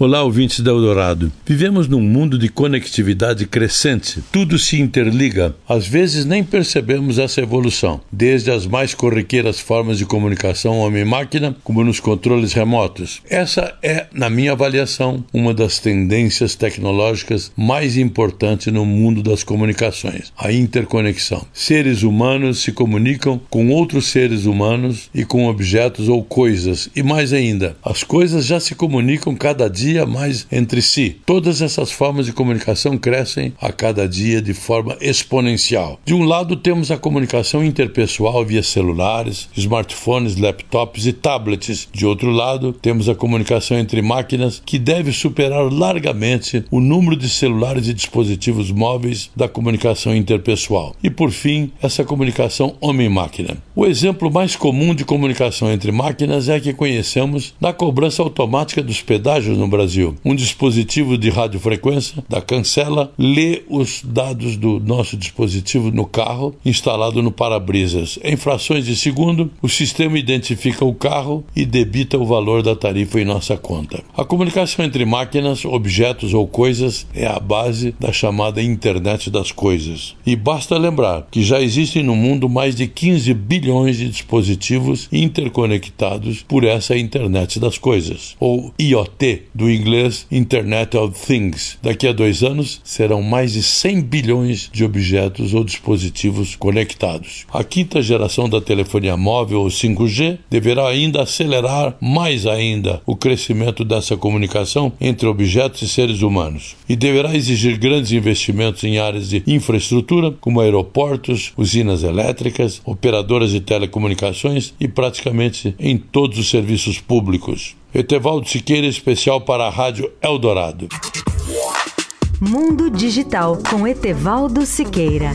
Olá, ouvintes da Eldorado. Vivemos num mundo de conectividade crescente. Tudo se interliga. Às vezes nem percebemos essa evolução, desde as mais corriqueiras formas de comunicação homem-máquina, como nos controles remotos. Essa é, na minha avaliação, uma das tendências tecnológicas mais importantes no mundo das comunicações: a interconexão. Seres humanos se comunicam com outros seres humanos e com objetos ou coisas, e mais ainda, as coisas já se comunicam cada dia mais entre si. Todas essas formas de comunicação crescem a cada dia de forma exponencial. De um lado, temos a comunicação interpessoal via celulares, smartphones, laptops e tablets. De outro lado, temos a comunicação entre máquinas, que deve superar largamente o número de celulares e dispositivos móveis da comunicação interpessoal. E por fim, essa comunicação homem-máquina. O exemplo mais comum de comunicação entre máquinas é a que conhecemos na cobrança automática dos pedágios no Brasil. Um dispositivo de radiofrequência da Cancela lê os dados do nosso dispositivo no carro instalado no para-brisas. Em frações de segundo, o sistema identifica o carro e debita o valor da tarifa em nossa conta. A comunicação entre máquinas, objetos ou coisas é a base da chamada internet das coisas. E basta lembrar que já existem no mundo mais de 15 bilhões de dispositivos interconectados por essa internet das coisas, ou IoT do inglês Internet of Things. Daqui a dois anos serão mais de 100 bilhões de objetos ou dispositivos conectados. A quinta geração da telefonia móvel, ou 5G, deverá ainda acelerar mais ainda o crescimento dessa comunicação entre objetos e seres humanos e deverá exigir grandes investimentos em áreas de infraestrutura, como aeroportos, usinas elétricas, operadoras telecomunicações e praticamente em todos os serviços públicos. Etevaldo Siqueira, especial para a Rádio Eldorado. Mundo Digital com Etevaldo Siqueira.